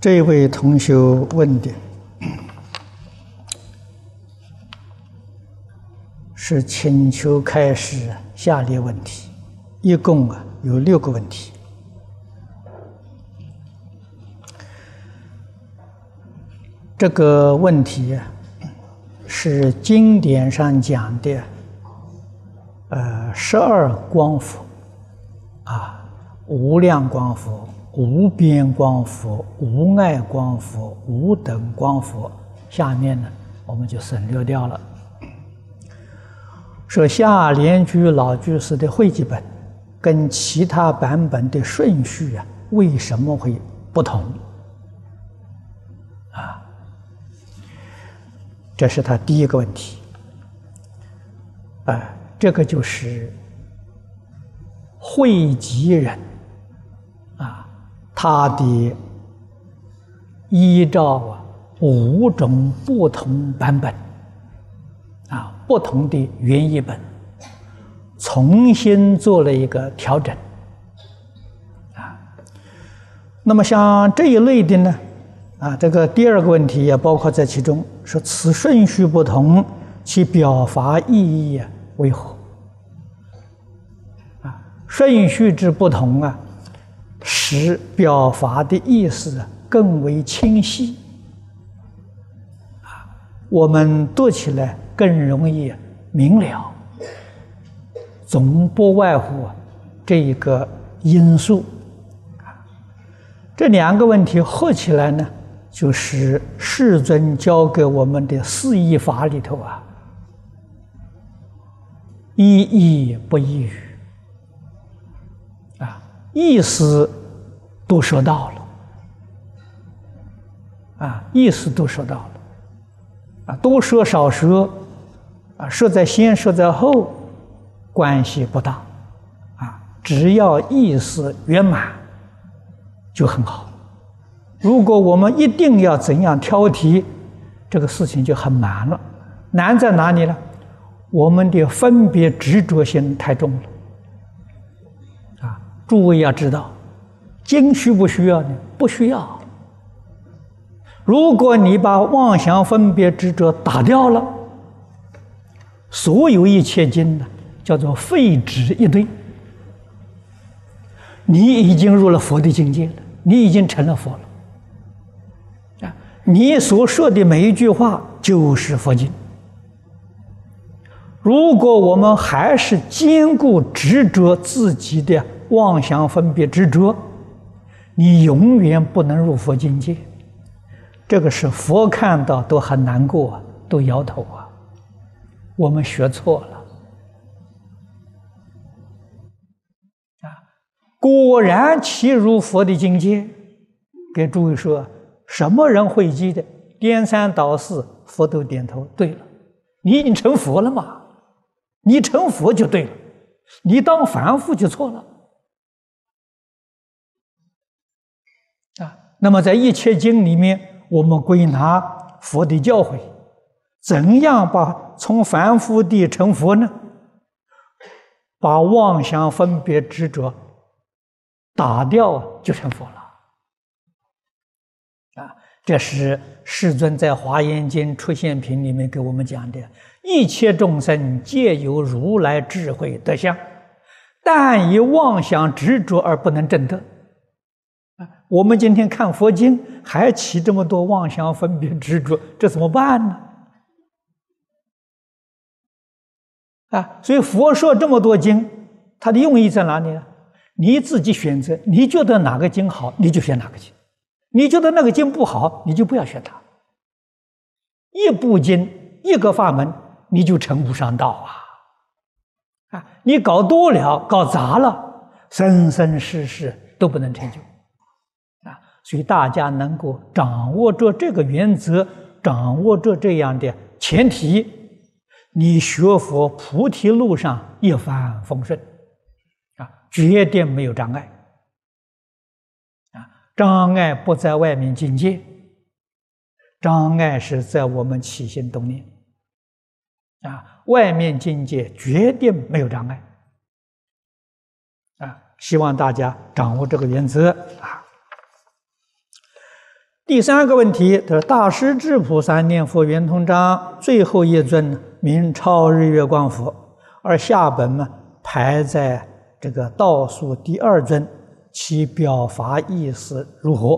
这位同学问的是请求开始下列问题，一共啊有六个问题。这个问题是经典上讲的，呃，十二光佛啊，无量光佛。无边光佛、无碍光佛、无等光佛，下面呢我们就省略掉了。说下莲居老居士的汇集本跟其他版本的顺序啊，为什么会不同？啊，这是他第一个问题。啊，这个就是汇集人。他的依照啊五种不同版本啊不同的原译本，重新做了一个调整啊。那么像这一类的呢啊，这个第二个问题也包括在其中，说此顺序不同，其表法意义啊为何？啊，顺序之不同啊。使表法的意思更为清晰，啊，我们读起来更容易明了，总不外乎这一个因素，这两个问题合起来呢，就是世尊教给我们的四义法里头啊，一义不一语，啊，意思。都说到了，啊，意思都说到了，啊，多说少说，啊，说在先，说在后，关系不大，啊，只要意思圆满，就很好。如果我们一定要怎样挑剔，这个事情就很难了。难在哪里呢？我们的分别执着心太重了，啊，诸位要知道。经需不需要呢？不需要。如果你把妄想分别执着打掉了，所有一切经呢，叫做废纸一堆。你已经入了佛的境界了，你已经成了佛了。啊，你所说的每一句话就是佛经。如果我们还是坚固执着自己的妄想分别执着，你永远不能入佛境界，这个是佛看到都很难过，都摇头啊。我们学错了啊！果然其入佛的境界，给诸位说，什么人会记的？颠三倒四，佛都点头。对了，你已经成佛了嘛？你成佛就对了，你当凡夫就错了。啊那么，在一切经里面，我们归纳佛的教诲，怎样把从凡夫地成佛呢？把妄想分别执着打掉，就成佛了。啊，这是世尊在《华严经·出现品》里面给我们讲的：一切众生皆有如来智慧德相，但以妄想执着而不能证得。我们今天看佛经，还起这么多妄想、分别、执着，这怎么办呢？啊，所以佛说这么多经，它的用意在哪里呢？你自己选择，你觉得哪个经好，你就选哪个经；你觉得那个经不好，你就不要选它。一部经，一个法门，你就成不上道啊！啊，你搞多了，搞杂了，生生世世都不能成就。所以大家能够掌握着这个原则，掌握着这样的前提，你学佛菩提路上一帆风顺，啊，绝对没有障碍，啊，障碍不在外面境界，障碍是在我们起心动念，啊，外面境界绝对没有障碍，啊，希望大家掌握这个原则啊。第三个问题，他说大师智菩萨念佛圆通章最后一尊名超日月光佛，而下本呢排在这个倒数第二尊，其表法意思如何？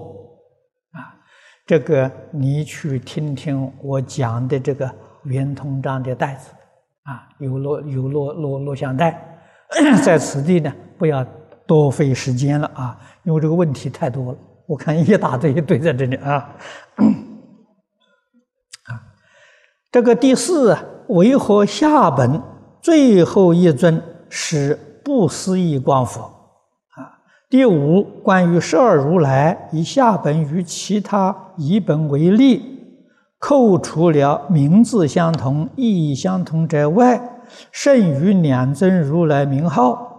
啊，这个你去听听我讲的这个圆通章的袋子，啊，有录有录录录像带，在此地呢，不要多费时间了啊，因为这个问题太多了。我看一大堆一堆在这里啊，啊，这个第四为何下本最后一尊是不思议光佛啊？第五关于十二如来以下本与其他一本为例，扣除了名字相同、意义相同者外，剩余两尊如来名号。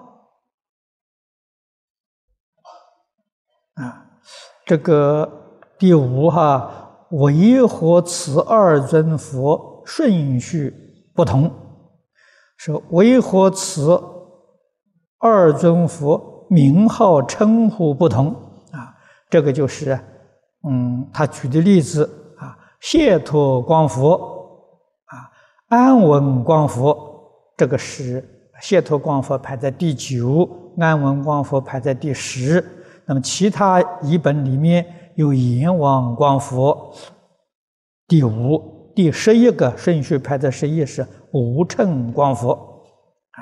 这个第五哈，为何此二尊佛顺序不同？说为何此二尊佛名号称呼不同？啊，这个就是，嗯，他举的例子啊，谢脱光佛啊，安稳光佛，这个是谢脱光佛排在第九，安稳光佛排在第十。那么其他译本里面有阎王光佛，第五、第十一个顺序排在十一是无称光佛啊。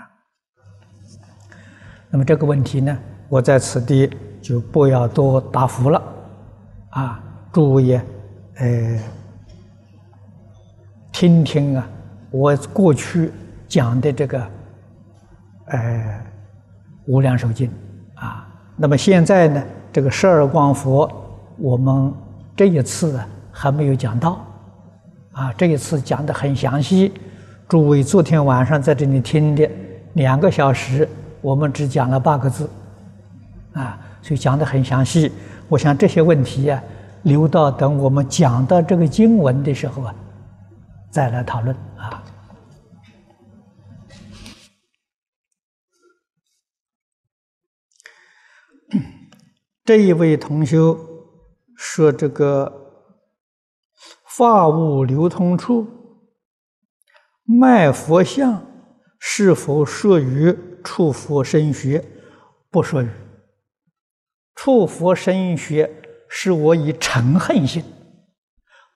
那么这个问题呢，我在此地就不要多答复了啊。诸位，呃，听听啊，我过去讲的这个，呃，无量寿经。那么现在呢，这个十二光佛，我们这一次还没有讲到，啊，这一次讲的很详细。诸位昨天晚上在这里听的两个小时，我们只讲了八个字，啊，所以讲的很详细。我想这些问题呀，留到等我们讲到这个经文的时候啊，再来讨论啊。这一位同修说：“这个法物流通处卖佛像，是否属于触佛身学？不属于。触佛身学是我以嗔恨心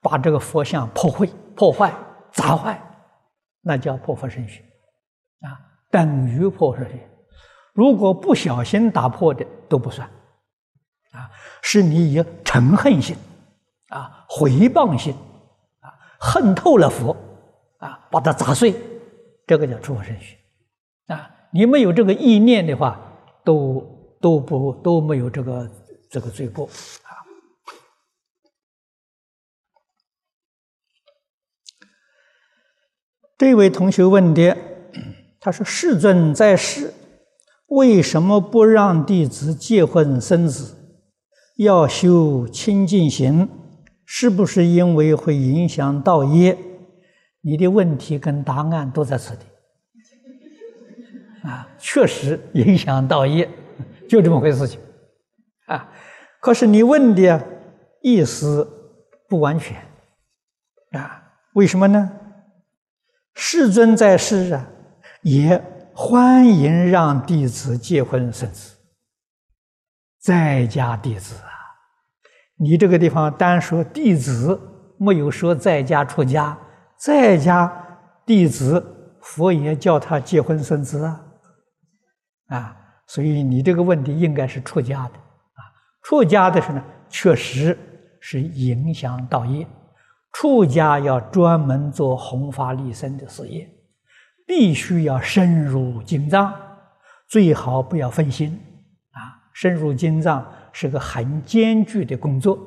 把这个佛像破坏、破坏、砸坏，那叫破佛身学啊，等于破佛身学。如果不小心打破的，都不算。”是你以嗔恨心，啊，回谤心，啊，恨透了佛，啊，把它砸碎，这个叫出佛身血，啊，你没有这个意念的话，都都不都没有这个这个罪过，啊。这位同学问的，他说：“世尊在世，为什么不让弟子结婚生子？”要修清净行，是不是因为会影响道业？你的问题跟答案都在此地。啊，确实影响道业，就这么回事情。啊，可是你问的意思不完全。啊，为什么呢？世尊在世啊，也欢迎让弟子结婚生子。在家弟子啊，你这个地方单说弟子，没有说在家出家。在家弟子，佛爷叫他结婚生子啊，啊，所以你这个问题应该是出家的啊。出家的是呢，确实是影响道业。出家要专门做弘法利生的事业，必须要深入经藏，最好不要分心。深入经藏是个很艰巨的工作，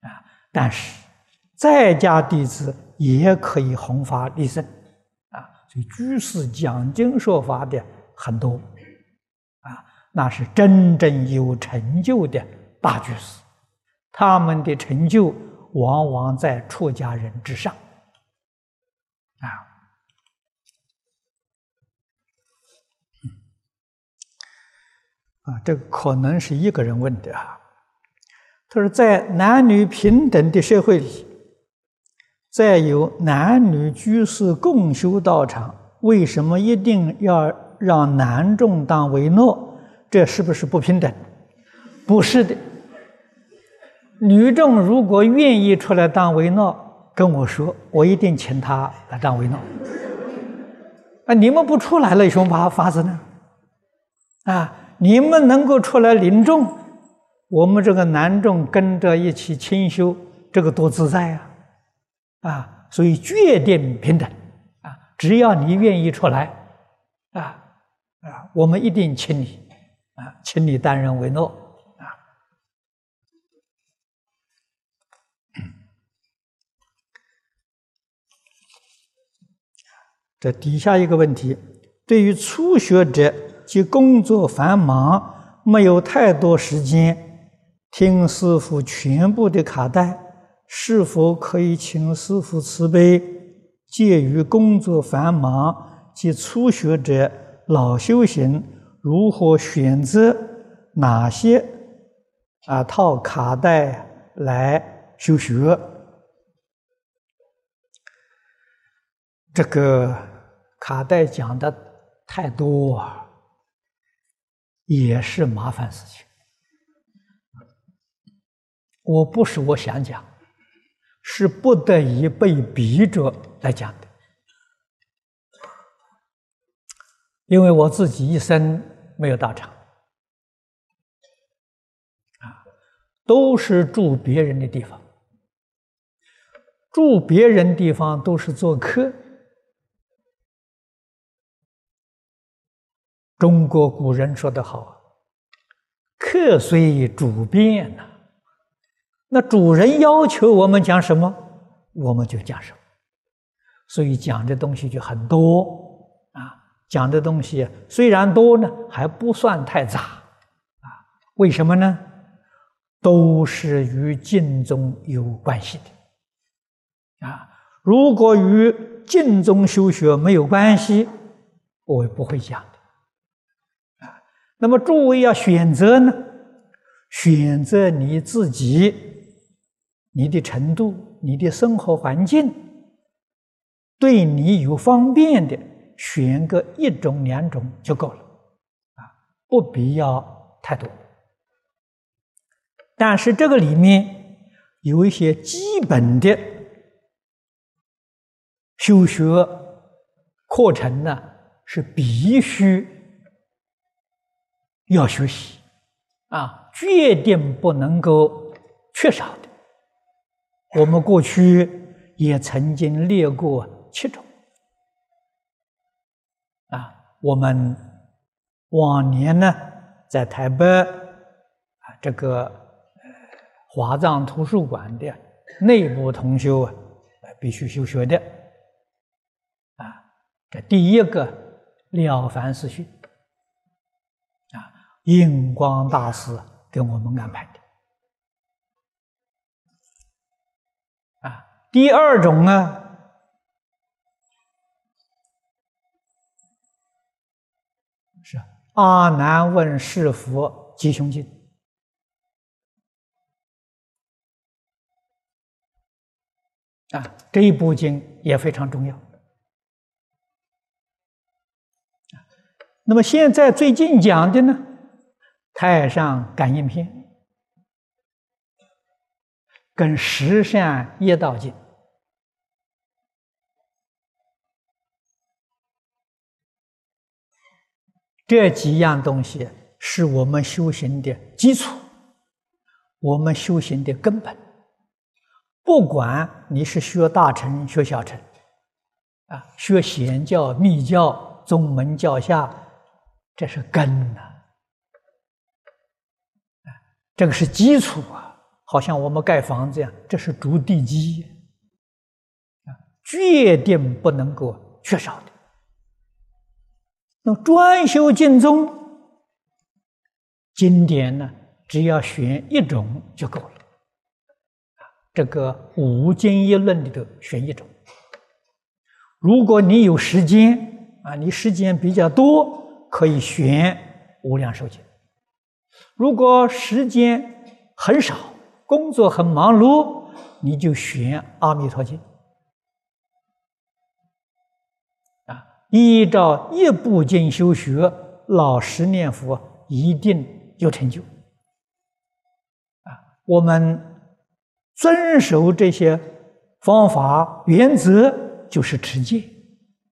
啊！但是在家弟子也可以弘法利生，啊！所以居士讲经说法的很多，啊，那是真正有成就的大居士，他们的成就往往在出家人之上，啊。啊，这个可能是一个人问的啊。他说，在男女平等的社会里，再有男女居士共修道场，为什么一定要让男众当维诺？这是不是不平等？不是的。女众如果愿意出来当维诺，跟我说，我一定请她来当维诺。啊，你们不出来了，有什么法法子呢？啊，你们能够出来领众，我们这个男众跟着一起清修，这个多自在啊！啊，所以决定平等啊，只要你愿意出来，啊啊，我们一定请你啊，请你担任维诺。这底下一个问题：对于初学者及工作繁忙、没有太多时间听师傅全部的卡带，是否可以请师傅慈悲，介于工作繁忙及初学者老修行，如何选择哪些啊套卡带来修学？这个卡带讲的太多，也是麻烦事情。我不是我想讲，是不得已被逼着来讲的。因为我自己一生没有到场，啊，都是住别人的地方，住别人地方都是做客。中国古人说得好：“客随主便呐。”那主人要求我们讲什么，我们就讲什么。所以讲的东西就很多啊。讲的东西虽然多呢，还不算太杂啊。为什么呢？都是与净宗有关系的啊。如果与净宗修学没有关系，我也不会讲。那么诸位要选择呢？选择你自己，你的程度，你的生活环境，对你有方便的，选个一种两种就够了，啊，不必要太多。但是这个里面有一些基本的修学课程呢，是必须。要学习啊，决定不能够缺少的。我们过去也曾经列过七种啊。我们往年呢，在台北啊，这个呃华藏图书馆的内部同修啊，必须修学的啊。这第一个《了凡四训》。印光大师给我们安排的啊，第二种呢是阿难问是佛吉凶经啊，这一部经也非常重要那么现在最近讲的呢？太上感应篇跟十善业道经这几样东西是我们修行的基础，我们修行的根本。不管你是学大乘、学小乘，啊，学显教、密教、宗门教下，这是根呐。这个是基础啊，好像我们盖房子一样，这是筑地基啊，决定不能够缺少的。那么专修经宗经典呢，只要选一种就够了。这个五经一论里头选一种。如果你有时间啊，你时间比较多，可以选无量寿经。如果时间很少，工作很忙碌，你就选《阿弥陀经》啊，依照一部经修学，老实念佛，一定有成就。啊，我们遵守这些方法原则，就是持戒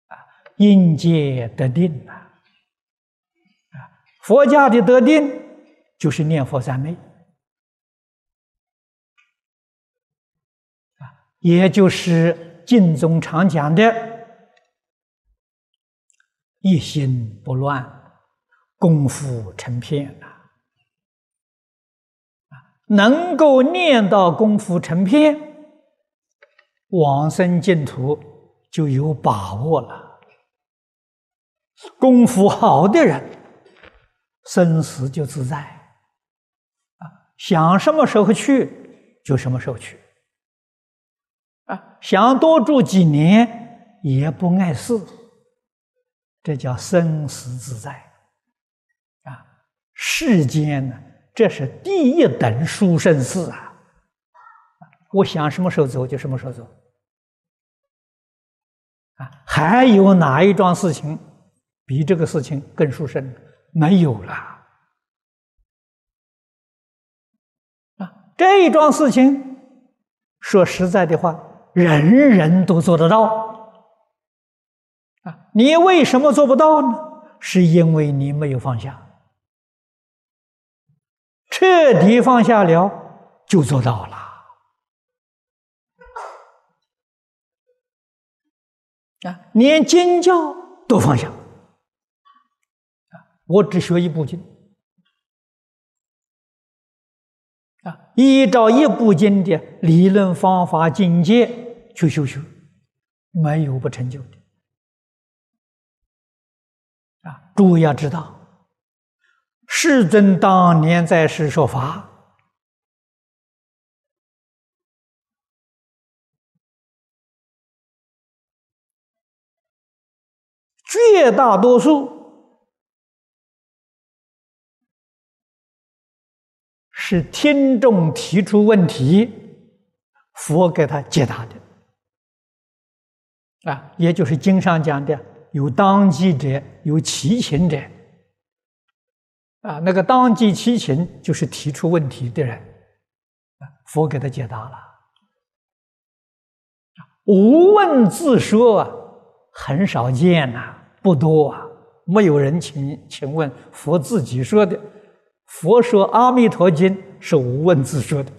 啊，应戒得定。啊，佛家的得定就是念佛三昧。也就是净宗常讲的“一心不乱，功夫成片”呐，能够念到功夫成片，往生净土就有把握了。功夫好的人，生死就自在，想什么时候去就什么时候去。啊想多住几年也不碍事，这叫生死自在啊！世间呢，这是第一等殊胜事啊！我想什么时候走就什么时候走啊！还有哪一桩事情比这个事情更殊胜？没有了这一桩事情，说实在的话。人人都做得到啊！你为什么做不到呢？是因为你没有放下，彻底放下了，就做到了啊！连尖叫都放下！我只学一部经。啊，依照一部经的理论方法境界去修学，没有不成就的。啊，诸位要知道，世尊当年在世说法，绝大多数。是听众提出问题，佛给他解答的，啊，也就是经上讲的有当机者，有其情者，啊，那个当机其情就是提出问题的人，佛给他解答了，无问自说啊，很少见呐，不多啊，没有人请请问佛自己说的。佛说《阿弥陀经》是无问自说的，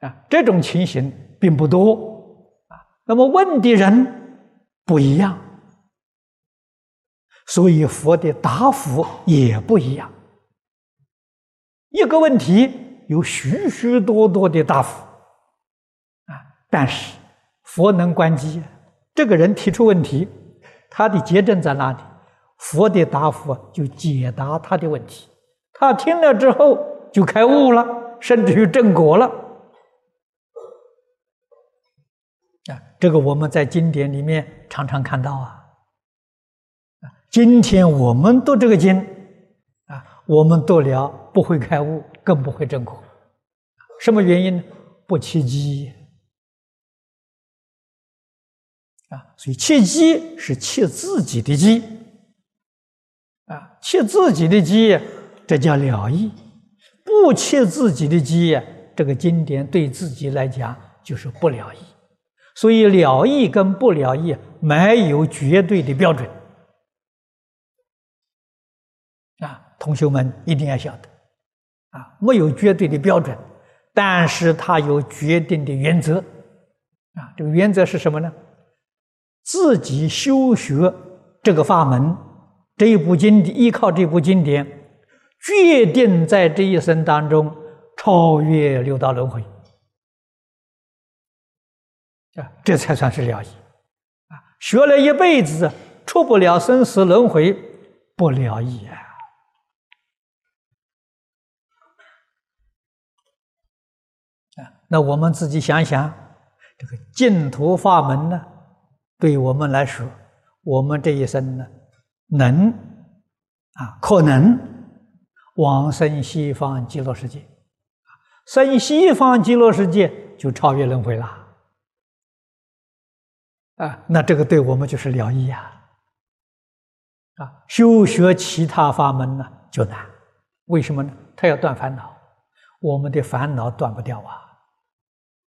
啊，这种情形并不多啊。那么问的人不一样，所以佛的答复也不一样。一个问题有许许多多的答复啊，但是佛能关机，这个人提出问题，他的结症在哪里？佛的答复就解答他的问题，他听了之后就开悟了，甚至于正果了。啊，这个我们在经典里面常常看到啊。今天我们读这个经，啊，我们读了不会开悟，更不会正果。什么原因呢？不切机。啊，所以切机是切自己的机。啊，切自己的机，这叫了义；不切自己的机，这个经典对自己来讲就是不了义。所以了义跟不了义没有绝对的标准。啊，同学们一定要晓得，啊，没有绝对的标准，但是它有决定的原则。啊，这个原则是什么呢？自己修学这个法门。这一部经典，依靠这部经典，决定在这一生当中超越六道轮回啊，这才算是了义啊！学了一辈子，出不了生死轮回，不了义啊！啊，那我们自己想想，这个净土法门呢，对我们来说，我们这一生呢？能啊，可能往生西方极乐世界，生西方极乐世界就超越轮回了。啊，那这个对我们就是了义呀！啊，修学其他法门呢就难，为什么呢？他要断烦恼，我们的烦恼断不掉啊！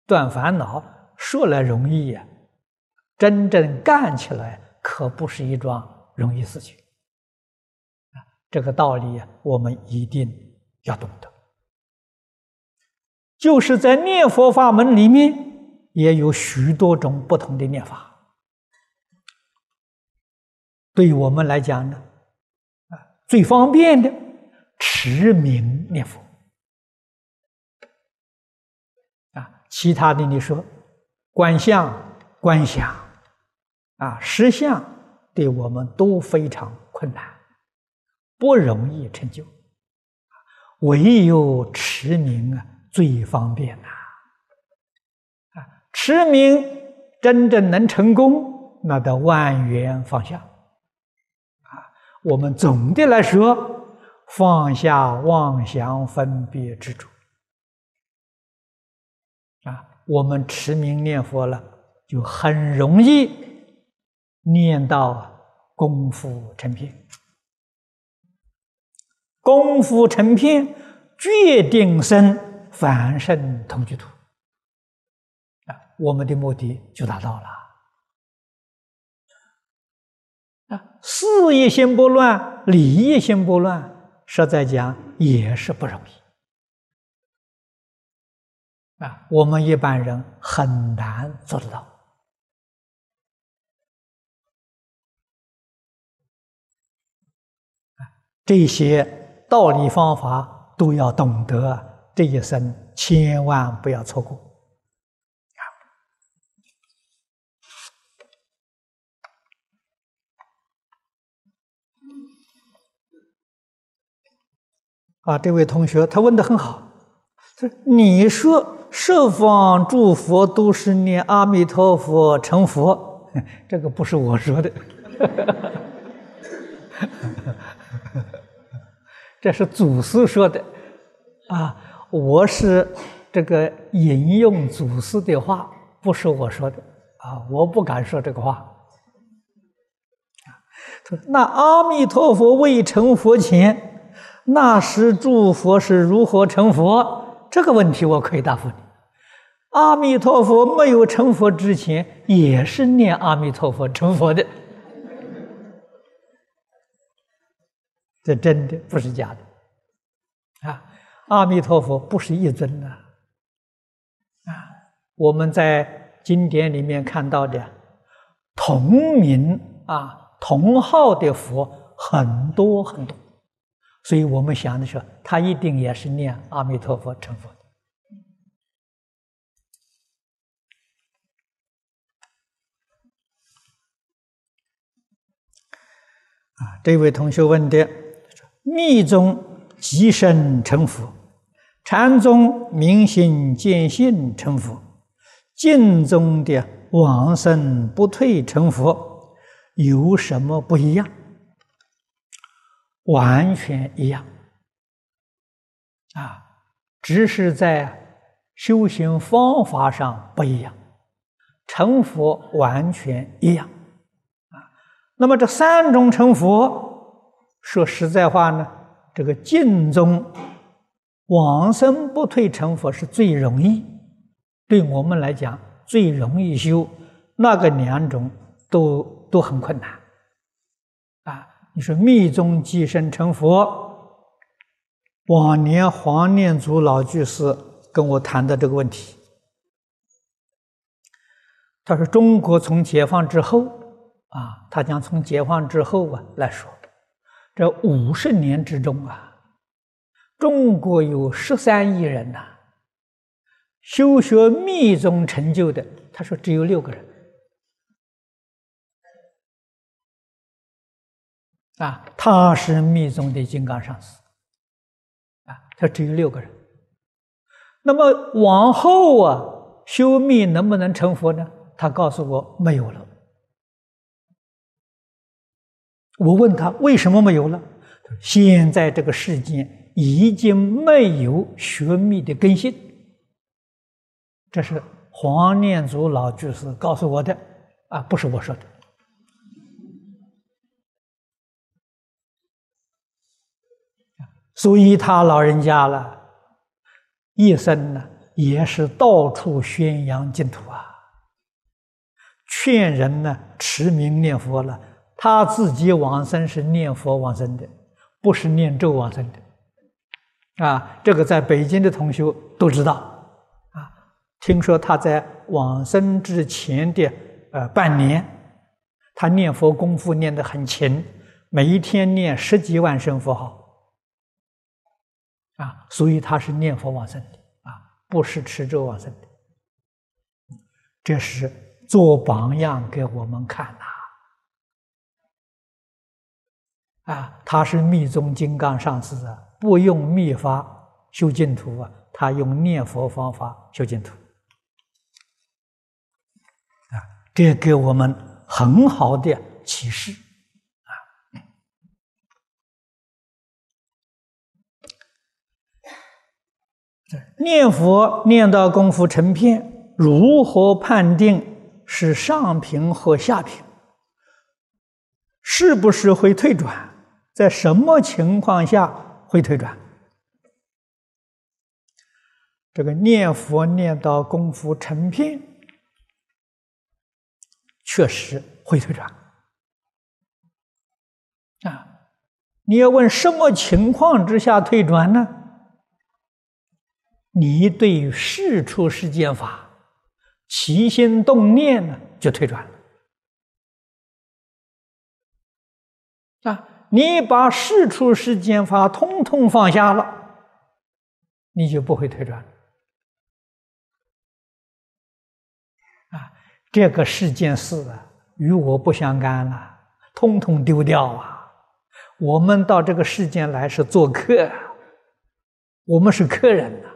断烦恼说来容易呀，真正干起来可不是一桩容易事情。啊，这个道理我们一定要懂得。就是在念佛法门里面，也有许多种不同的念法。对于我们来讲呢，啊，最方便的持名念佛，啊，其他的你说观相、观想，啊，实相，对我们都非常困难，不容易成就，唯有持名啊最方便呐，啊，持名真正能成功，那得万缘放下。我们总的来说，放下妄想分别执着，啊，我们持名念佛了，就很容易念到功夫成片。功夫成片，决定生凡圣同居土，啊，我们的目的就达到了。啊，事业心不乱，理业心不乱，实在讲也是不容易。啊，我们一般人很难做得到。这些道理方法都要懂得，这一生千万不要错过。啊，这位同学他问的很好，他说：“你说十方诸佛都是念阿弥陀佛成佛，这个不是我说的，这是祖师说的，啊，我是这个引用祖师的话，不是我说的，啊，我不敢说这个话。”那阿弥陀佛未成佛前。那时诸佛是如何成佛？这个问题我可以答复你：阿弥陀佛没有成佛之前，也是念阿弥陀佛成佛的。这真的不是假的啊！阿弥陀佛不是一尊呐啊！我们在经典里面看到的同名啊、同号的佛很多很多。所以我们想的时候，他一定也是念阿弥陀佛成佛的。啊，这位同学问的：密宗即身成佛，禅宗明心见性成佛，净宗的往生不退成佛，有什么不一样？完全一样，啊，只是在修行方法上不一样，成佛完全一样，啊，那么这三种成佛，说实在话呢，这个净宗往生不退成佛是最容易，对我们来讲最容易修，那个两种都都很困难。啊你说密宗即生成佛，往年黄念祖老居士跟我谈的这个问题，他说中国从解放之后啊，他讲从解放之后啊来说，这五十年之中啊，中国有十三亿人呐，修学密宗成就的，他说只有六个人。啊，他是密宗的金刚上师，啊，他只有六个人。那么往后啊，修密能不能成佛呢？他告诉我没有了。我问他为什么没有了？现在这个世间已经没有学密的根性。这是黄念祖老居士告诉我的，啊，不是我说的。所以他老人家了，一生呢也是到处宣扬净土啊，劝人呢持名念佛了。他自己往生是念佛往生的，不是念咒往生的，啊，这个在北京的同学都知道，啊，听说他在往生之前的呃半年，他念佛功夫念得很勤，每一天念十几万声佛号，啊，所以他是念佛往生的，啊，不是持咒往生的，这是做榜样给我们看呐。啊他是密宗金刚上师啊，不用密法修净土啊，他用念佛方法修净土。啊，这给我们很好的启示啊。念佛念到功夫成片，如何判定是上品或下品？是不是会退转？在什么情况下会退转？这个念佛念到功夫成片，确实会退转。啊，你要问什么情况之下退转呢？你对事出世间法起心动念呢，就退转了。啊。你把事出世间法通通放下了，你就不会退转啊！这个世间事啊，与我不相干了，通通丢掉啊！我们到这个世间来是做客，我们是客人呐，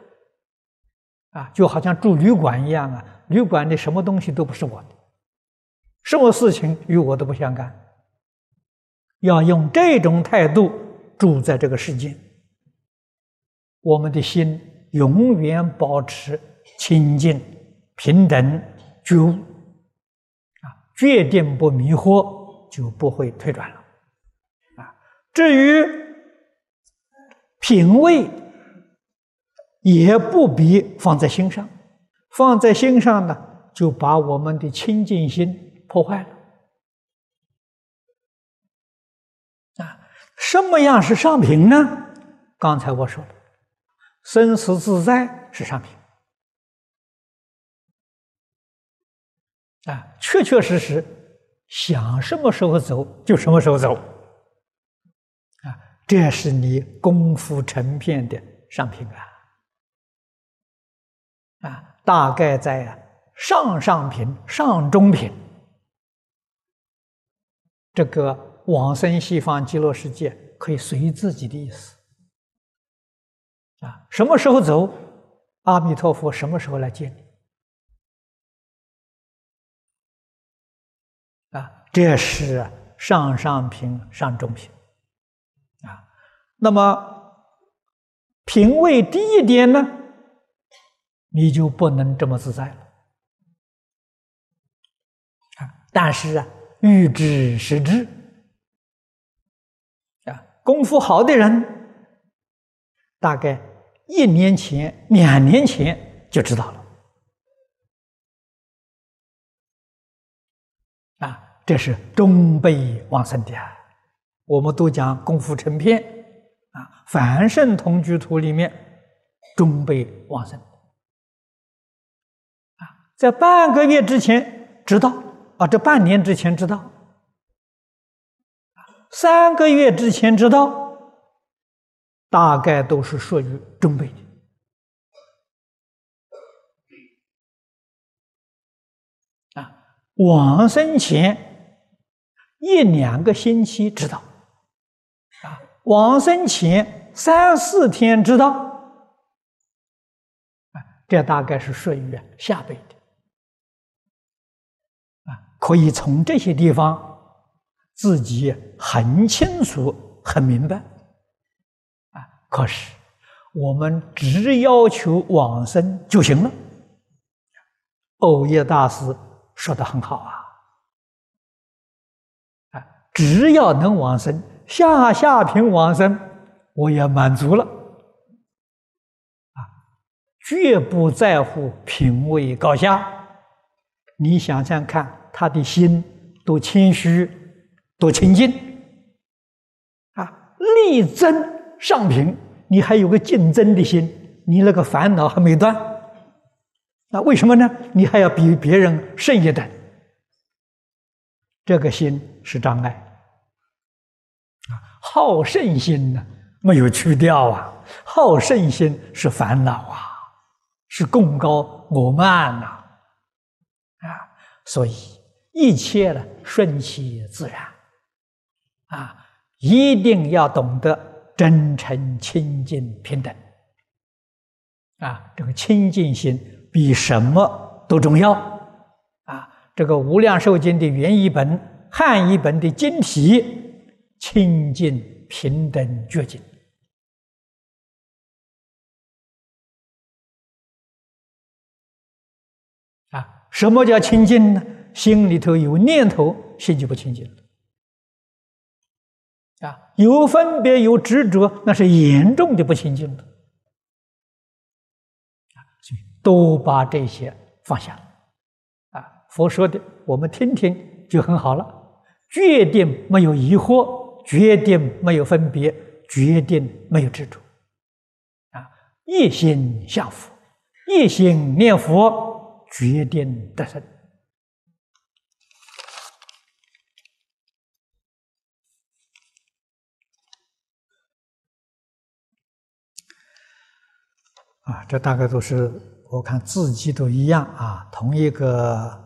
啊，就好像住旅馆一样啊，旅馆的什么东西都不是我的，什么事情与我都不相干。要用这种态度住在这个世界，我们的心永远保持清净、平等、觉悟，啊，决定不迷惑，就不会退转了。啊，至于品味，也不必放在心上，放在心上呢，就把我们的清净心破坏了。什么样是上品呢？刚才我说的，生死自在是上品啊，确确实实想什么时候走就什么时候走啊，这是你功夫成片的上品啊啊，大概在上上品、上中品这个。往生西方极乐世界可以随自己的意思啊，什么时候走，阿弥陀佛什么时候来接你啊？这是上上品、上中品啊。那么品位低一点呢，你就不能这么自在了啊。但是啊，欲知时知。功夫好的人，大概一年前、两年前就知道了。啊，这是中辈往生的啊。我们都讲功夫成片啊，凡圣同居图里面中辈往生。啊，在半个月之前知道啊，这半年之前知道。三个月之前知道，大概都是属于中辈的啊。往生前一两个星期知道啊，往生前三四天知道啊，这大概是属于下辈的啊。可以从这些地方。自己很清楚、很明白，啊，可是我们只要求往生就行了。欧耶大师说的很好啊，啊，只要能往生，下下品往生，我也满足了，啊，绝不在乎品位高下。你想想看，他的心多谦虚，多清净，啊，力争上品，你还有个竞争的心，你那个烦恼还没断。那为什么呢？你还要比别人胜一等，这个心是障碍啊！好胜心呢，没有去掉啊！好胜心是烦恼啊，是功高我慢呐啊！所以一切呢，顺其自然啊！一定要懂得真诚、清净、平等啊！这个清净心。比什么都重要啊！这个《无量寿经》的原译本、汉译本的经题，清净平等觉境啊！什么叫清净呢？心里头有念头，心就不清净了啊！有分别、有执着，那是严重的不清净了。都把这些放下，啊，佛说的我们听听就很好了，决定没有疑惑，决定没有分别，决定没有执着，啊，一心向佛，一心念佛，决定得胜。啊，这大概都是。我看字迹都一样啊，同一个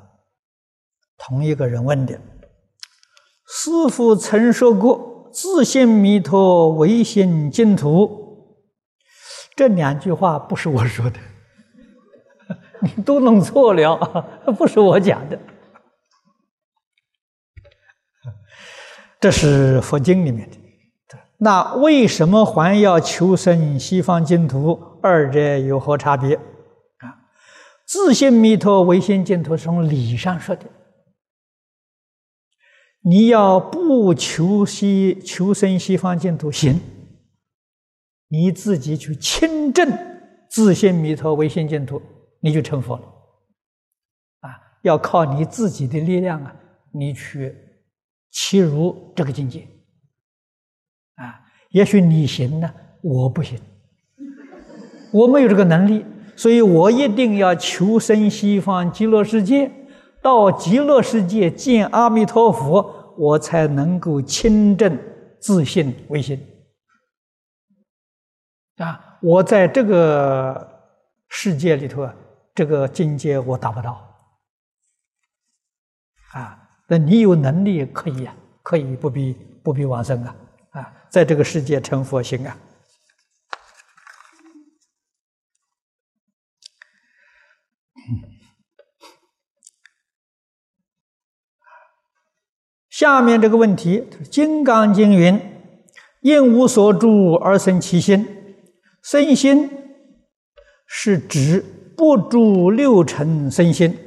同一个人问的。师父曾说过：“自信弥陀，唯心净土。”这两句话不是我说的，你都弄错了，不是我讲的。这是佛经里面的。那为什么还要求生西方净土？二者有何差别？啊自信弥陀，唯心净土，从理上说的。你要不求西求生西方净土行，你自己去亲证自信弥陀，唯心净土，你就成佛了。啊，要靠你自己的力量啊，你去契入这个境界。啊，也许你行呢，我不行，我没有这个能力。所以我一定要求生西方极乐世界，到极乐世界见阿弥陀佛，我才能够亲证自信为心。啊，我在这个世界里头啊，这个境界我达不到。啊，那你有能力可以啊，可以不必不必往生啊，啊，在这个世界成佛行啊。下面这个问题，《金刚经》云：“因无所住而生其心。”生心是指不住六尘生心。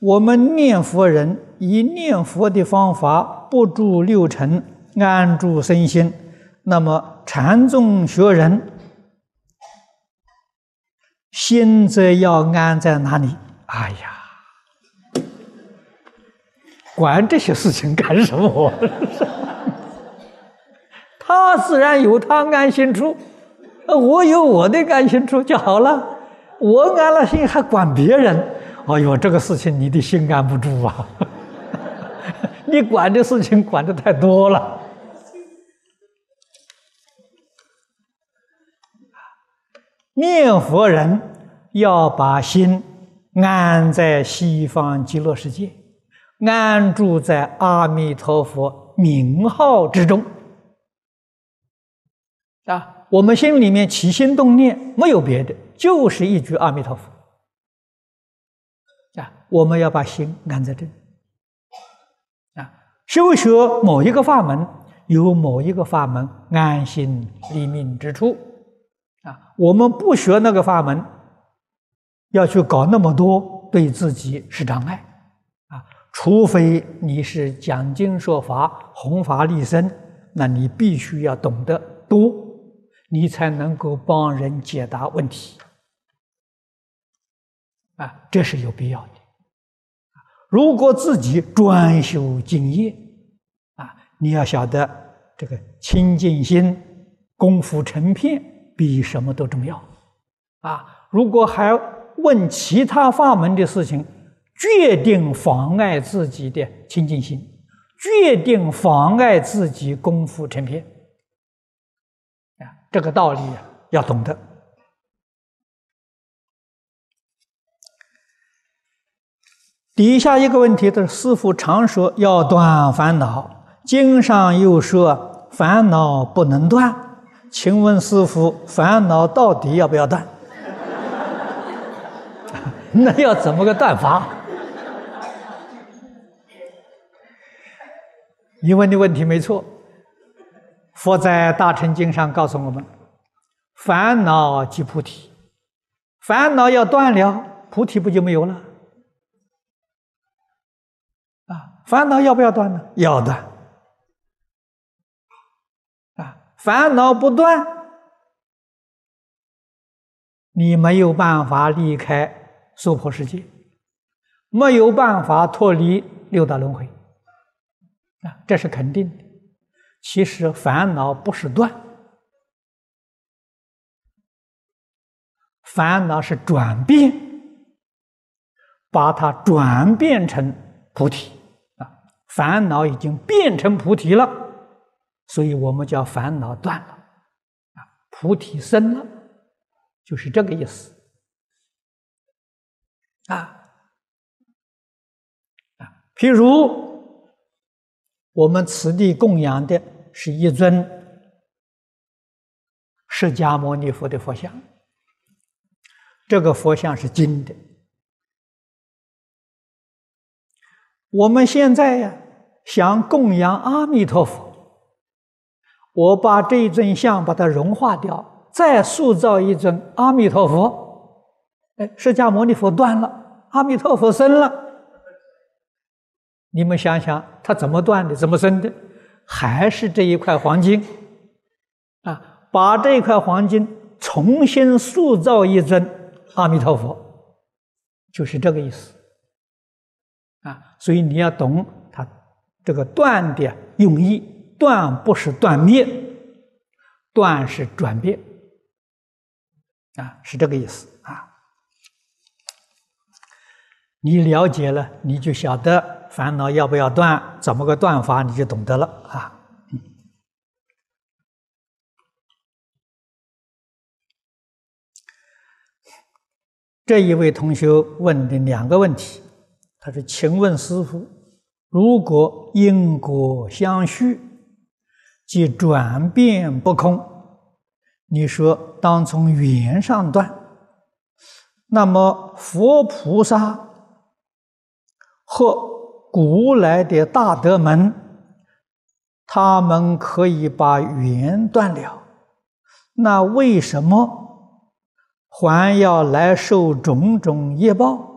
我们念佛人以念佛的方法不住六尘，安住身心。那么禅宗学人心则要安在哪里？哎呀，管这些事情干什么？他自然有他安心处，我有我的安心处就好了。我安了心，还管别人？哎呦，这个事情你的心安不住啊！你管的事情管的太多了。念佛人要把心。安在西方极乐世界，安住在阿弥陀佛名号之中啊！我们心里面起心动念，没有别的，就是一句阿弥陀佛啊！我们要把心安在这啊！修学某一个法门，有某一个法门安心立命之处啊，我们不学那个法门，要去搞那么多，对自己是障碍啊。除非你是讲经说法、弘法利生，那你必须要懂得多，你才能够帮人解答问题啊，这是有必要的。如果自己专修经业啊，你要晓得这个清净心、功夫成片，比什么都重要啊。如果还问其他法门的事情，决定妨碍自己的清净心，决定妨碍自己功夫成片啊。这个道理要懂得。底下一个问题的师傅常说要断烦恼，经上又说烦恼不能断，请问师傅，烦恼到底要不要断？那要怎么个断法？你问的问题没错，佛在大乘经上告诉我们，烦恼即菩提，烦恼要断了，菩提不就没有了？啊烦恼要不要断呢？要断啊！烦恼不断，你没有办法离开娑婆世界，没有办法脱离六道轮回啊！这是肯定的。其实烦恼不是断，烦恼是转变，把它转变成菩提啊。烦恼已经变成菩提了，所以我们叫烦恼断了，啊，菩提生了，就是这个意思，啊啊，譬如我们此地供养的是一尊释迦牟尼佛的佛像，这个佛像是金的，我们现在呀。想供养阿弥陀佛，我把这一尊像把它融化掉，再塑造一尊阿弥陀佛。哎，释迦牟尼佛断了，阿弥陀佛生了。你们想想，他怎么断的？怎么生的？还是这一块黄金啊？把这一块黄金重新塑造一尊阿弥陀佛，就是这个意思啊。所以你要懂他。这个断的用意，断不是断灭，断是转变，啊，是这个意思啊。你了解了，你就晓得烦恼要不要断，怎么个断法，你就懂得了啊。这一位同学问的两个问题，他说：“请问师傅。”如果因果相续，即转变不空，你说当从缘上断，那么佛菩萨和古来的大德们，他们可以把缘断了，那为什么还要来受种种业报？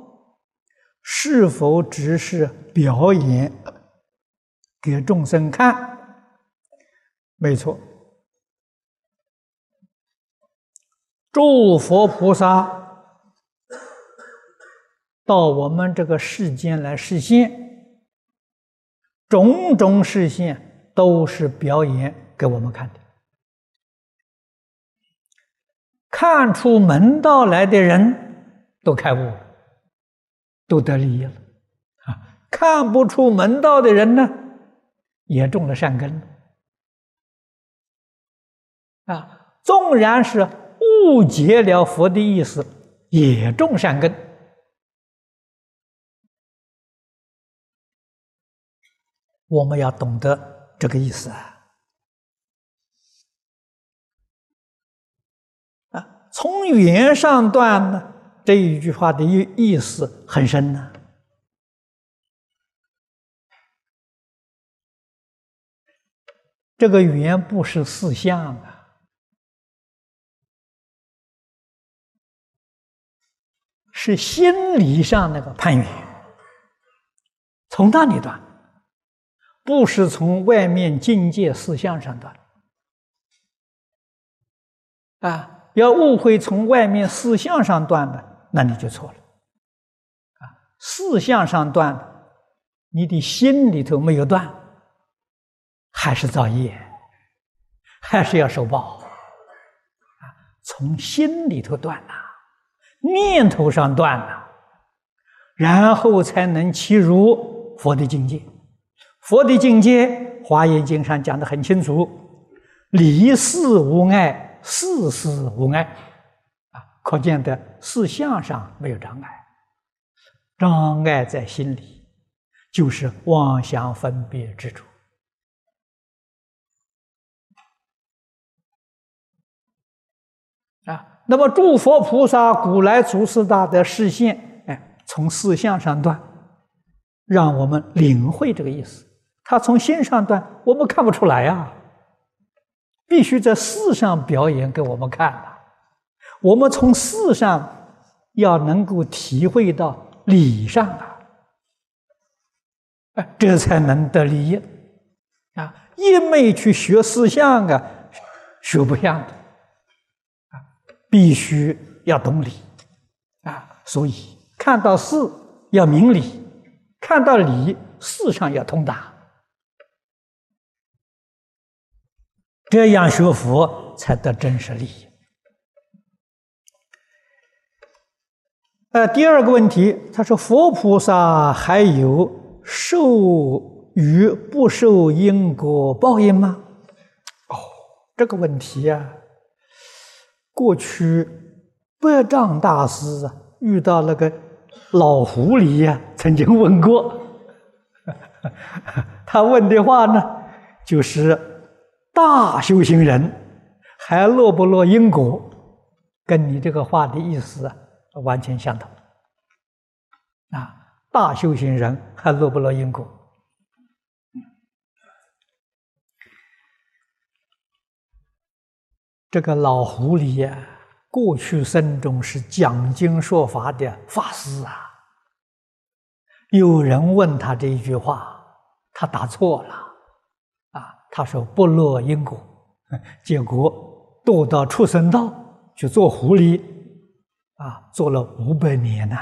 是否只是表演给众生看？没错，诸佛菩萨到我们这个世间来实现，种种实现都是表演给我们看的。看出门道来的人都开悟了。都得利益了，啊！看不出门道的人呢，也种了善根啊！纵然是误解了佛的意思，也种善根。我们要懂得这个意思啊！啊，从缘上断呢？这一句话的意意思很深呢。这个缘不是四相啊，是心理上那个攀缘，从那里断，不是从外面境界思想上断。啊，要误会从外面思想上断的，那你就错了。啊，思想上断，你的心里头没有断，还是造业，还是要受报。啊，从心里头断了。念头上断了，然后才能契入佛的境界。佛的境界，《华严经》上讲的很清楚：离事无碍，事事无碍。啊，可见的事相上没有障碍，障碍在心里，就是妄想分别执着。那么，诸佛菩萨古来祖师大德示现，哎，从四相上断，让我们领会这个意思。他从心上断，我们看不出来啊，必须在事上表演给我们看啊。我们从事上要能够体会到理上啊，哎，这才能得利益啊！一昧去学思想啊，学不像的。必须要懂理啊，所以看到事要明理，看到理事上要通达，这样学佛才得真实利益。呃，第二个问题，他说佛菩萨还有受与不受因果报应吗？哦，这个问题呀。过去百丈大师啊，遇到那个老狐狸呀，曾经问过，他问的话呢，就是大修行人还落不落因果？跟你这个话的意思啊，完全相同。啊，大修行人还落不落因果？这个老狐狸呀，过去生中是讲经说法的法师啊。有人问他这一句话，他答错了，啊，他说不落因果，结果堕到畜生道去做狐狸，啊，做了五百年呐，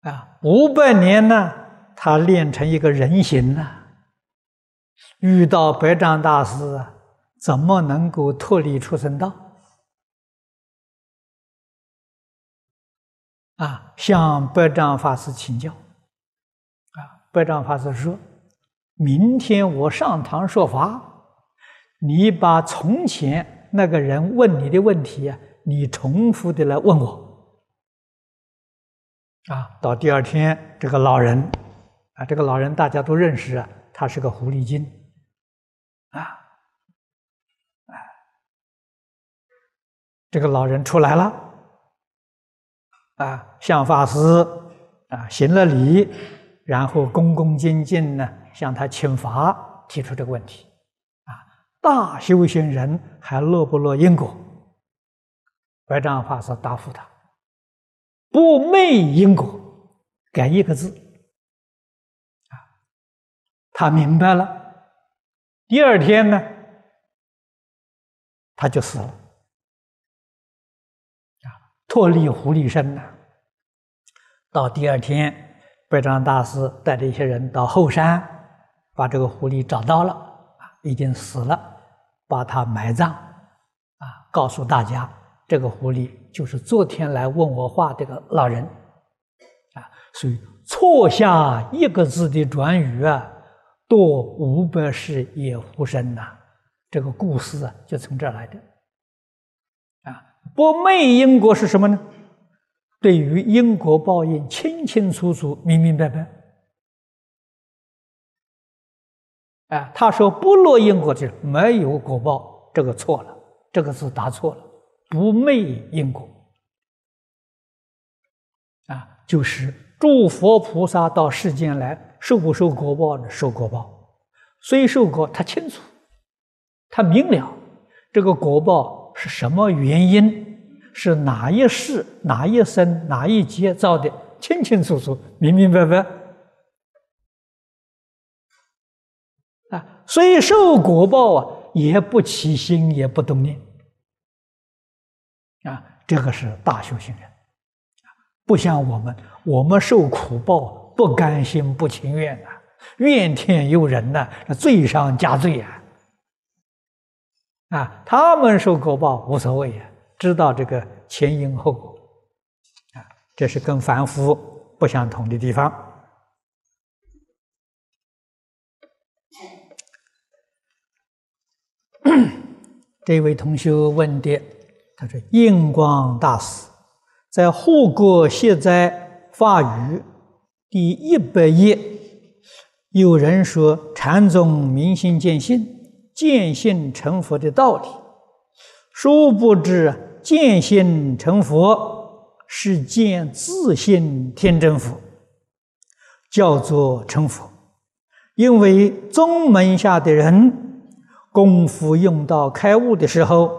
啊，五百年呢，他练成一个人形了。遇到百丈大师，怎么能够脱离出生道？啊，向百丈法师请教。啊，百丈法师说：“明天我上堂说法，你把从前那个人问你的问题啊，你重复的来问我。”啊，到第二天，这个老人，啊，这个老人大家都认识啊。他是个狐狸精，啊，啊，这个老人出来了，啊，向法师啊行了礼，然后恭恭敬敬呢向他请法，提出这个问题，啊，大修行人还落不落因果？白丈法师答复他：不昧因果，改一个字。他明白了，第二天呢，他就死了，啊，脱离狐狸身了。到第二天，百丈大师带着一些人到后山，把这个狐狸找到了，啊，已经死了，把它埋葬，啊，告诉大家，这个狐狸就是昨天来问我话这个老人，啊，所以错下一个字的转语啊。多五百世也无生呐，这个故事啊，就从这儿来的。啊，不昧因果是什么呢？对于因果报应清清楚楚、明明白白。啊，他说不落因果就是没有果报，这个错了，这个字答错了，不昧因果。啊，就是诸佛菩萨到世间来。受不受果报呢？受果报，虽受果，他清楚，他明了，这个果报是什么原因，是哪一世、哪一生、哪一劫造的，清清楚楚、明明白白。啊，所以受果报啊，也不起心，也不动念。啊，这个是大修行人，不像我们，我们受苦报不甘心、不情愿呐，怨天尤人呐，那罪上加罪呀。啊，他们受果报无所谓呀，知道这个前因后果，啊，这是跟凡夫不相同的地方。这位同学问的，他说：“印光大师在《护国谢斋法语》第一百页，有人说禅宗明心见性。”见性成佛的道理，殊不知见性成佛是见自性天真佛，叫做成佛。因为宗门下的人功夫用到开悟的时候，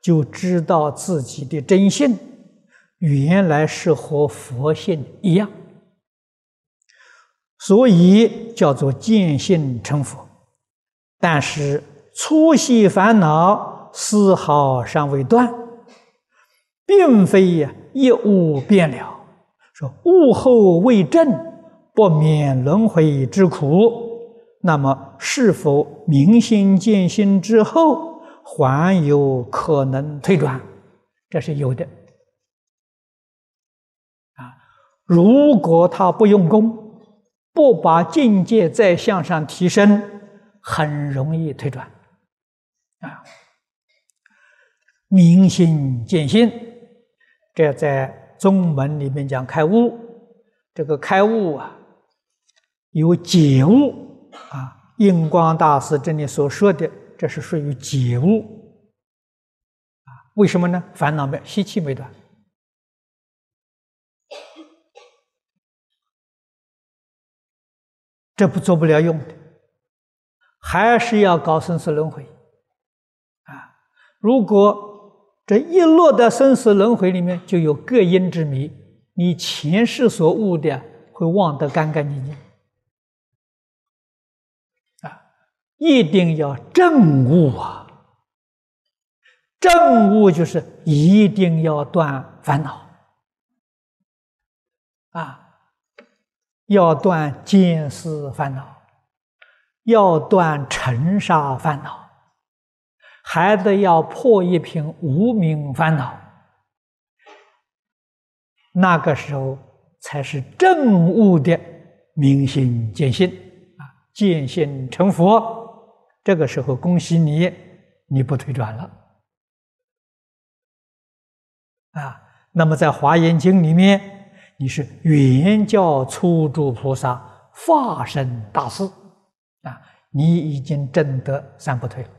就知道自己的真性原来是和佛性一样，所以叫做见性成佛。但是初习烦恼丝毫尚未断，并非呀一悟变了。说悟后未证，不免轮回之苦。那么是否明心见性之后，还有可能退转？这是有的。如果他不用功，不把境界再向上提升。很容易退转，啊！明心见性，这在宗门里面讲开悟，这个开悟啊，有解悟啊。印光大师这里所说的，这是属于解悟啊。为什么呢？烦恼没习气没断，这不做不了用的。还是要搞生死轮回，啊！如果这一落到生死轮回里面，就有各因之迷，你前世所悟的会忘得干干净净，啊！一定要正悟啊！正悟就是一定要断烦恼，啊，要断见思烦恼。要断尘沙烦恼，还得要破一品无名烦恼，那个时候才是正悟的明心见性啊，见性成佛。这个时候，恭喜你，你不退转了啊。那么在《华严经》里面，你是原教初住菩萨化身大士。啊，你已经证得三不退了！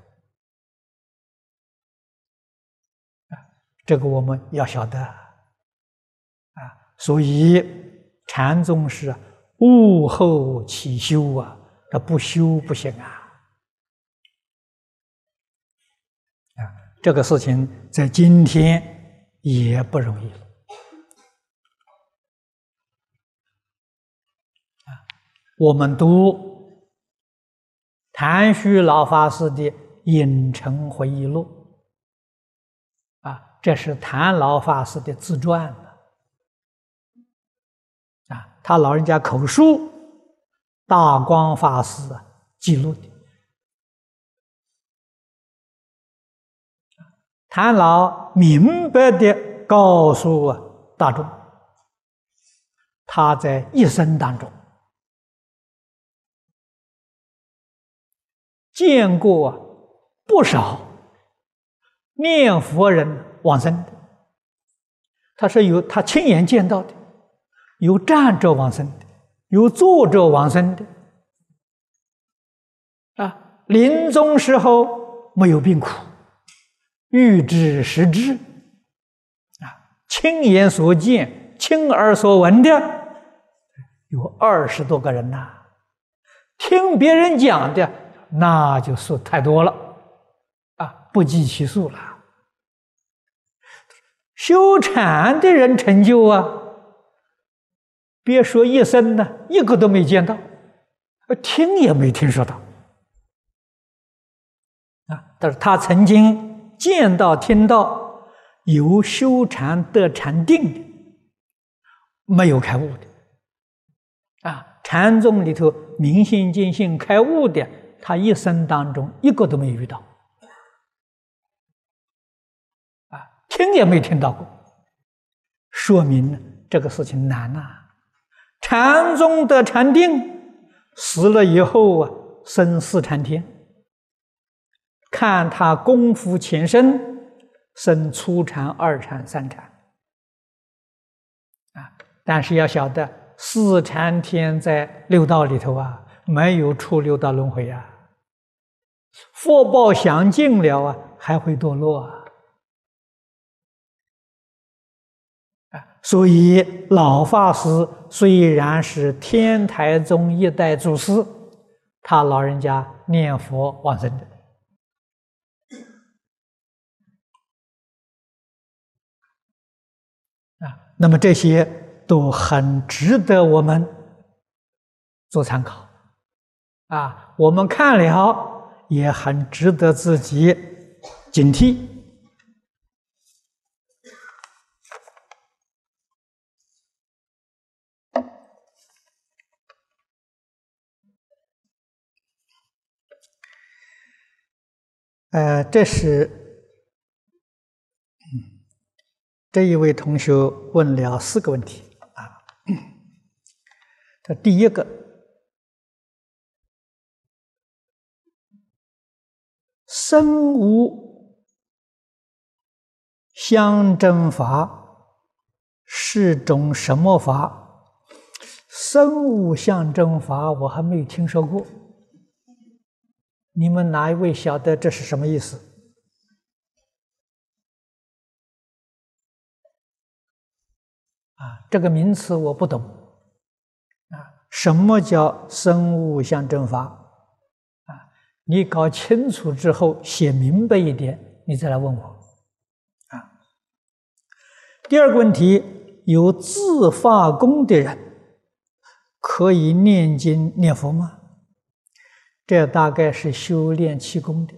这个我们要晓得啊。所以禅宗是悟后起修啊，他不修不行啊。啊，这个事情在今天也不容易了我们都。谭旭老法师的《影城回忆录》啊，这是谭老法师的自传啊，他老人家口述，大光法师记录的。谭老明白的告诉大众，他在一生当中。见过不少念佛人往生的，他是有他亲眼见到的，有站着往生的，有坐着往生的，啊，临终时候没有病苦，欲知实知，啊，亲眼所见、亲耳所闻的有二十多个人呐，听别人讲的。那就数太多了，啊，不计其数了，修禅的人成就啊，别说一生呢，一个都没见到，听也没听说到啊。但是他曾经见到、听到有修禅得禅定的，没有开悟的啊。禅宗里头明心见性开悟的，他一生当中一个都没遇到，啊，听也没听到过，说明这个事情难呐。禅宗的禅定，死了以后啊，生四禅天，看他功夫前身，生初禅、二禅、三禅，啊，但是要晓得。四禅天在六道里头啊，没有出六道轮回啊，福报享尽了啊，还会堕落啊。啊，所以老法师虽然是天台宗一代祖师，他老人家念佛往生的啊，那么这些。都很值得我们做参考，啊，我们看了也很值得自己警惕。呃，这是。这一位同学问了四个问题啊。这第一个，生无相征法是种什么法？生无相征法，我还没有听说过。你们哪一位晓得这是什么意思？啊，这个名词我不懂。啊什么叫生物相征法？你搞清楚之后，写明白一点，你再来问我。啊，第二个问题，有自发功的人可以念经念佛吗？这大概是修炼气功的。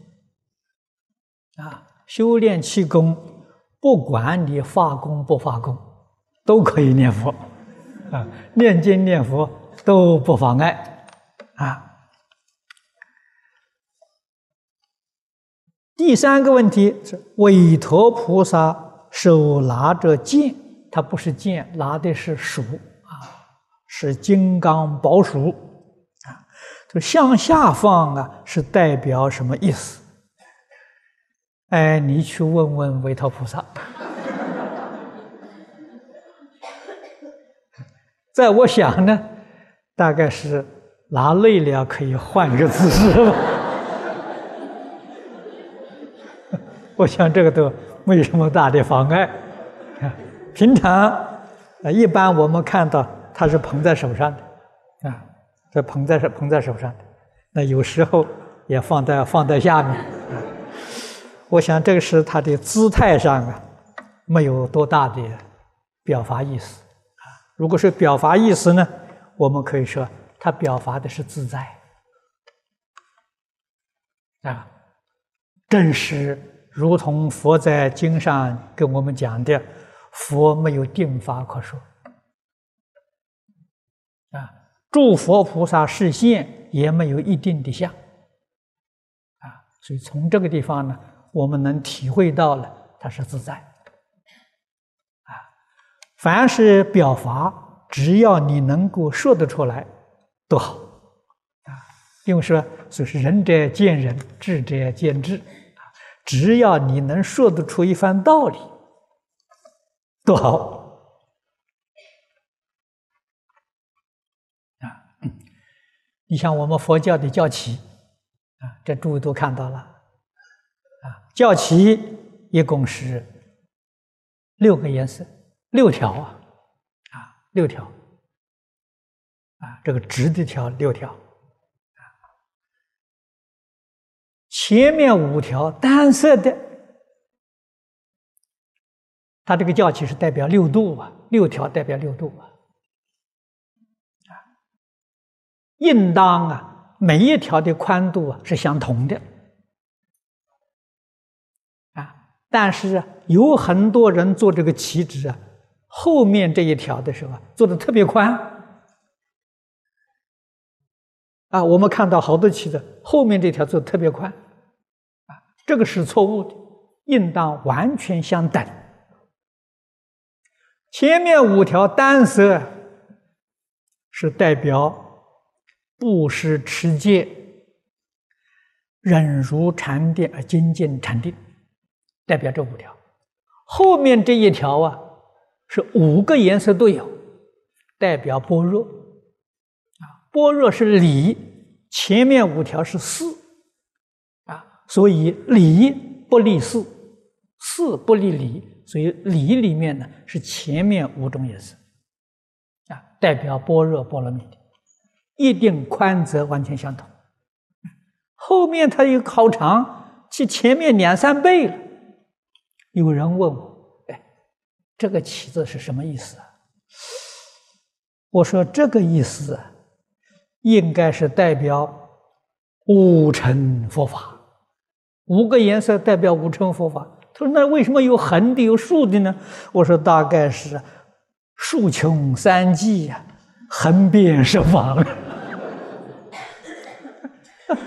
啊，修炼气功，不管你发功不发功，都可以念佛。啊，念经念佛。都不妨碍啊。第三个问题是，韦陀菩萨手拿着剑，他不是剑，拿的是鼠啊，是金刚宝鼠啊。这向下放啊，是代表什么意思？哎，你去问问韦陀菩萨。在我想呢。大概是拿累了，可以换一个姿势吧。我想这个都没什么大的妨碍。平常啊，一般我们看到它是捧在手上的啊，这捧在手捧在手上的。那有时候也放在放在下面。我想这个是他的姿态上啊，没有多大的表达意思啊。如果是表达意思呢？我们可以说，他表达的是自在啊，正是如同佛在经上跟我们讲的，佛没有定法可说啊，诸佛菩萨示现也没有一定的相啊，所以从这个地方呢，我们能体会到了它是自在啊，凡是表法。只要你能够说得出来，都好啊。因为说，就是仁者见仁，智者见智。只要你能说得出一番道理，多好啊。你像我们佛教的教旗啊，这诸位都看到了啊。教旗一共是六个颜色，六条啊啊。六条，啊，这个直的条六条，啊，前面五条单色的，它这个教旗是代表六度啊，六条代表六度啊，啊，应当啊，每一条的宽度啊是相同的，啊，但是有很多人做这个旗帜啊，后面这一条的时候啊做的特别宽，啊，我们看到好多旗子后面这条做的特别宽，这个是错误的，应当完全相等。前面五条单色是代表布施持戒、忍辱禅定而精进禅定，代表这五条。后面这一条啊，是五个颜色都有，代表般若。啊，般若是理，前面五条是思，所以理不立事，事不立理。所以理里面呢是前面五种颜色，啊，代表般若波罗蜜的，一定宽则完全相同。后面它又好长，其前面两三倍了。有人问我：“哎，这个起字是什么意思啊？”我说：“这个意思应该是代表五乘佛法，五个颜色代表五乘佛法。”他说：“那为什么有横的有竖的呢？”我说：“大概是竖穷三际呀，横遍十方。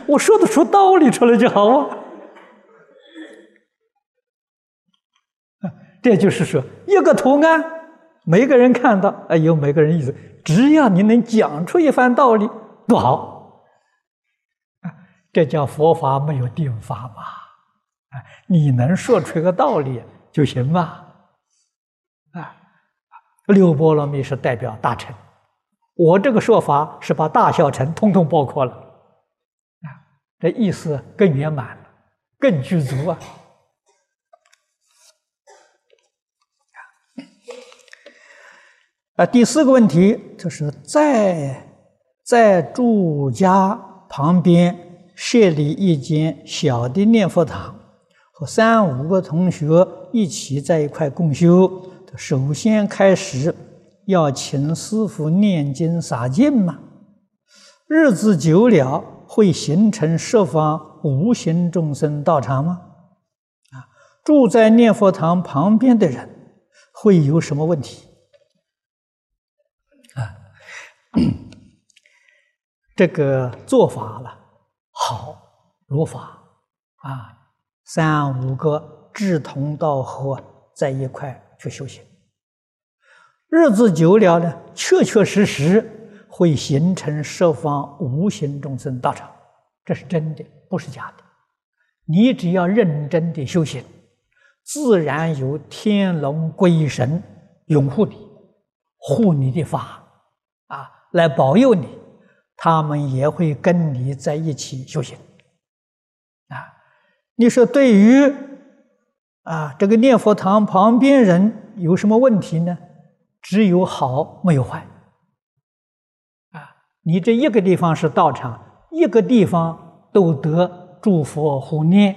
我说得出道理出来就好啊。这就是说，一个图案，每个人看到啊，有每个人意思。只要你能讲出一番道理，多好！这叫佛法没有定法嘛。啊你能说出一个道理就行嘛？啊，六波罗蜜是代表大乘，我这个说法是把大小乘通通包括了，啊，这意思更圆满了，更具足啊。啊，第四个问题就是在在住家旁边设立一间小的念佛堂。和三五个同学一起在一块共修，首先开始要请师傅念经洒净嘛。日子久了，会形成十方无形众生道场吗？啊，住在念佛堂旁边的人会有什么问题？啊，这个做法了好如法啊。三五个志同道合在一块去修行，日子久了呢，确确实实会形成十方无形众生道场，这是真的，不是假的。你只要认真的修行，自然有天龙鬼神拥护你、护你的法啊，来保佑你，他们也会跟你在一起修行。啊你说对于啊这个念佛堂旁边人有什么问题呢？只有好没有坏。啊，你这一个地方是道场，一个地方都得诸佛护念，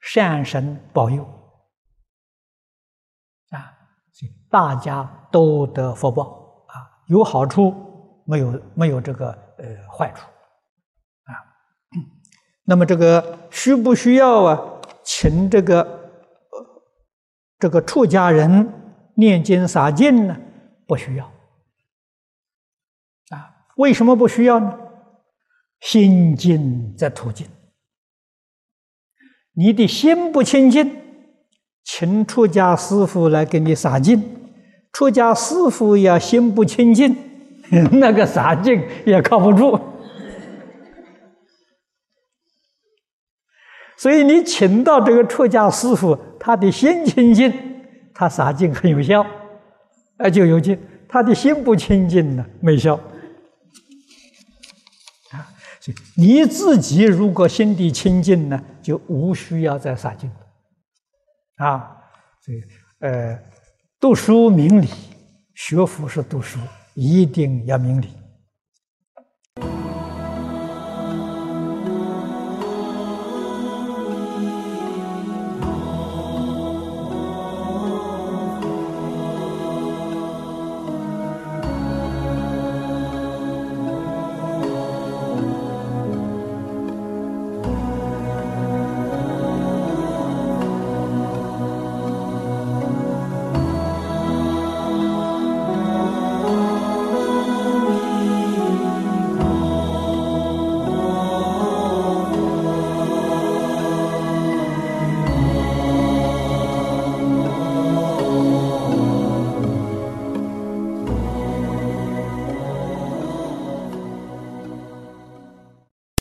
善神保佑，啊，大家都得福报啊，有好处，没有没有这个呃坏处。啊那么这个需不需要啊？请这个这个出家人念经洒净呢？不需要。啊，为什么不需要呢？心净则土净。你的心不清净，请出家师傅来给你洒净。出家师傅要心不清净，那个洒净也靠不住。所以你请到这个出家师傅，他的心清净，他洒净很有效，啊就有劲；他的心不清净呢，没效。啊，所以你自己如果心地清净呢，就无需要再洒净。啊，所以呃，读书明理，学佛是读书，一定要明理。